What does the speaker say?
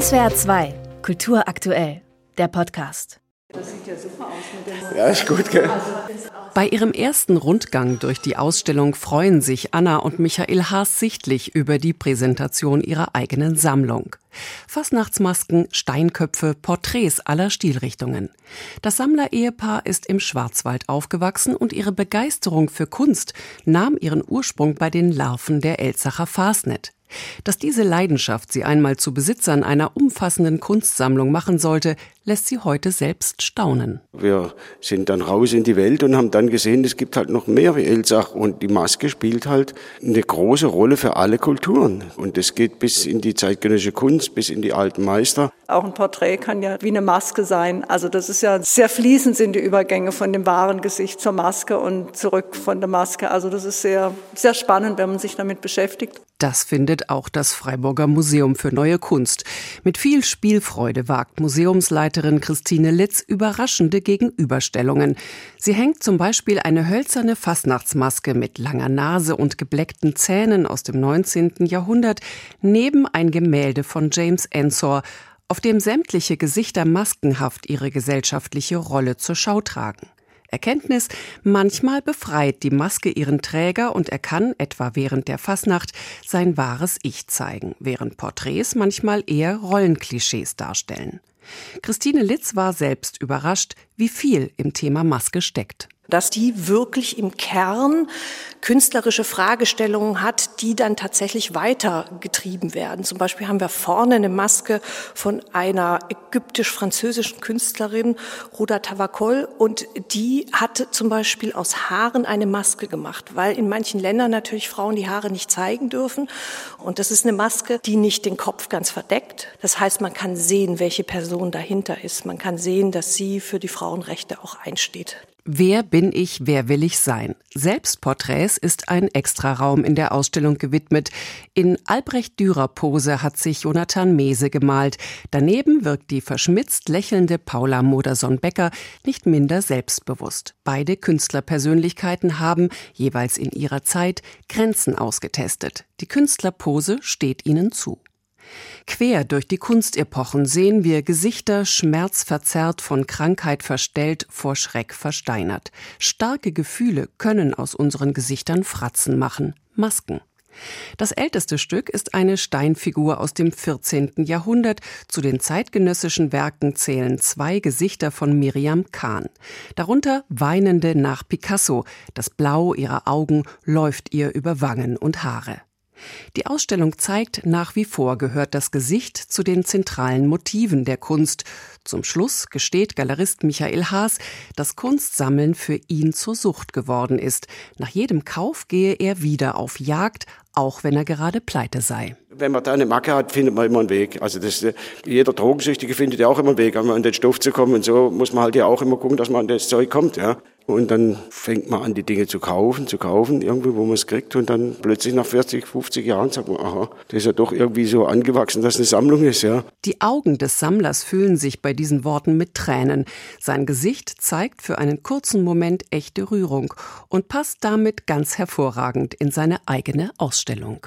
SWR 2, Kultur aktuell, der Podcast. Das sieht ja super aus mit dem Ja, ist gut, gell? Bei ihrem ersten Rundgang durch die Ausstellung freuen sich Anna und Michael Haas sichtlich über die Präsentation ihrer eigenen Sammlung. Fastnachtsmasken, Steinköpfe, Porträts aller Stilrichtungen. Das Sammler-Ehepaar ist im Schwarzwald aufgewachsen und ihre Begeisterung für Kunst nahm ihren Ursprung bei den Larven der Elsacher Fasnet. Dass diese Leidenschaft sie einmal zu Besitzern einer umfassenden Kunstsammlung machen sollte, lässt sie heute selbst staunen. Wir sind dann raus in die Welt und haben dann gesehen, es gibt halt noch mehr wie Elsach und die Maske spielt halt eine große Rolle für alle Kulturen. Und das geht bis in die zeitgenössische Kunst, bis in die alten Meister. Auch ein Porträt kann ja wie eine Maske sein. Also das ist ja sehr fließend sind die Übergänge von dem wahren Gesicht zur Maske und zurück von der Maske. Also das ist sehr, sehr spannend, wenn man sich damit beschäftigt. Das findet auch das Freiburger Museum für Neue Kunst. Mit viel Spielfreude wagt Museumsleiterin Christine Litz überraschende Gegenüberstellungen. Sie hängt zum Beispiel eine hölzerne Fastnachtsmaske mit langer Nase und gebleckten Zähnen aus dem 19. Jahrhundert neben ein Gemälde von James Ensor, auf dem sämtliche Gesichter maskenhaft ihre gesellschaftliche Rolle zur Schau tragen. Erkenntnis, manchmal befreit die Maske ihren Träger und er kann, etwa während der Fasnacht, sein wahres Ich zeigen, während Porträts manchmal eher Rollenklischees darstellen. Christine Litz war selbst überrascht, wie viel im Thema Maske steckt dass die wirklich im Kern künstlerische Fragestellungen hat, die dann tatsächlich weitergetrieben werden. Zum Beispiel haben wir vorne eine Maske von einer ägyptisch-französischen Künstlerin, Ruda Tavakol, und die hatte zum Beispiel aus Haaren eine Maske gemacht, weil in manchen Ländern natürlich Frauen die Haare nicht zeigen dürfen. Und das ist eine Maske, die nicht den Kopf ganz verdeckt. Das heißt, man kann sehen, welche Person dahinter ist. Man kann sehen, dass sie für die Frauenrechte auch einsteht. Wer bin ich, wer will ich sein? Selbstporträts ist ein Extraraum in der Ausstellung gewidmet. In Albrecht Dürer Pose hat sich Jonathan Mese gemalt. Daneben wirkt die verschmitzt lächelnde Paula Modersohn-Becker nicht minder selbstbewusst. Beide Künstlerpersönlichkeiten haben, jeweils in ihrer Zeit, Grenzen ausgetestet. Die Künstlerpose steht ihnen zu. Quer durch die Kunstepochen sehen wir Gesichter schmerzverzerrt, von Krankheit verstellt, vor Schreck versteinert. Starke Gefühle können aus unseren Gesichtern Fratzen machen, Masken. Das älteste Stück ist eine Steinfigur aus dem 14. Jahrhundert. Zu den zeitgenössischen Werken zählen zwei Gesichter von Miriam Kahn. Darunter weinende nach Picasso. Das Blau ihrer Augen läuft ihr über Wangen und Haare. Die Ausstellung zeigt, nach wie vor gehört das Gesicht zu den zentralen Motiven der Kunst. Zum Schluss gesteht Galerist Michael Haas, dass Kunstsammeln für ihn zur Sucht geworden ist. Nach jedem Kauf gehe er wieder auf Jagd, auch wenn er gerade pleite sei. Wenn man da eine Macke hat, findet man immer einen Weg. Also das, jeder Drogensüchtige findet ja auch immer einen Weg, an den Stoff zu kommen. Und so muss man halt ja auch immer gucken, dass man an das Zeug kommt. Ja. Und dann fängt man an, die Dinge zu kaufen, zu kaufen, irgendwie, wo man es kriegt. Und dann plötzlich nach 40, 50 Jahren sagt man, aha, das ist ja doch irgendwie so angewachsen, dass eine Sammlung ist, ja. Die Augen des Sammlers füllen sich bei diesen Worten mit Tränen. Sein Gesicht zeigt für einen kurzen Moment echte Rührung und passt damit ganz hervorragend in seine eigene Ausstellung.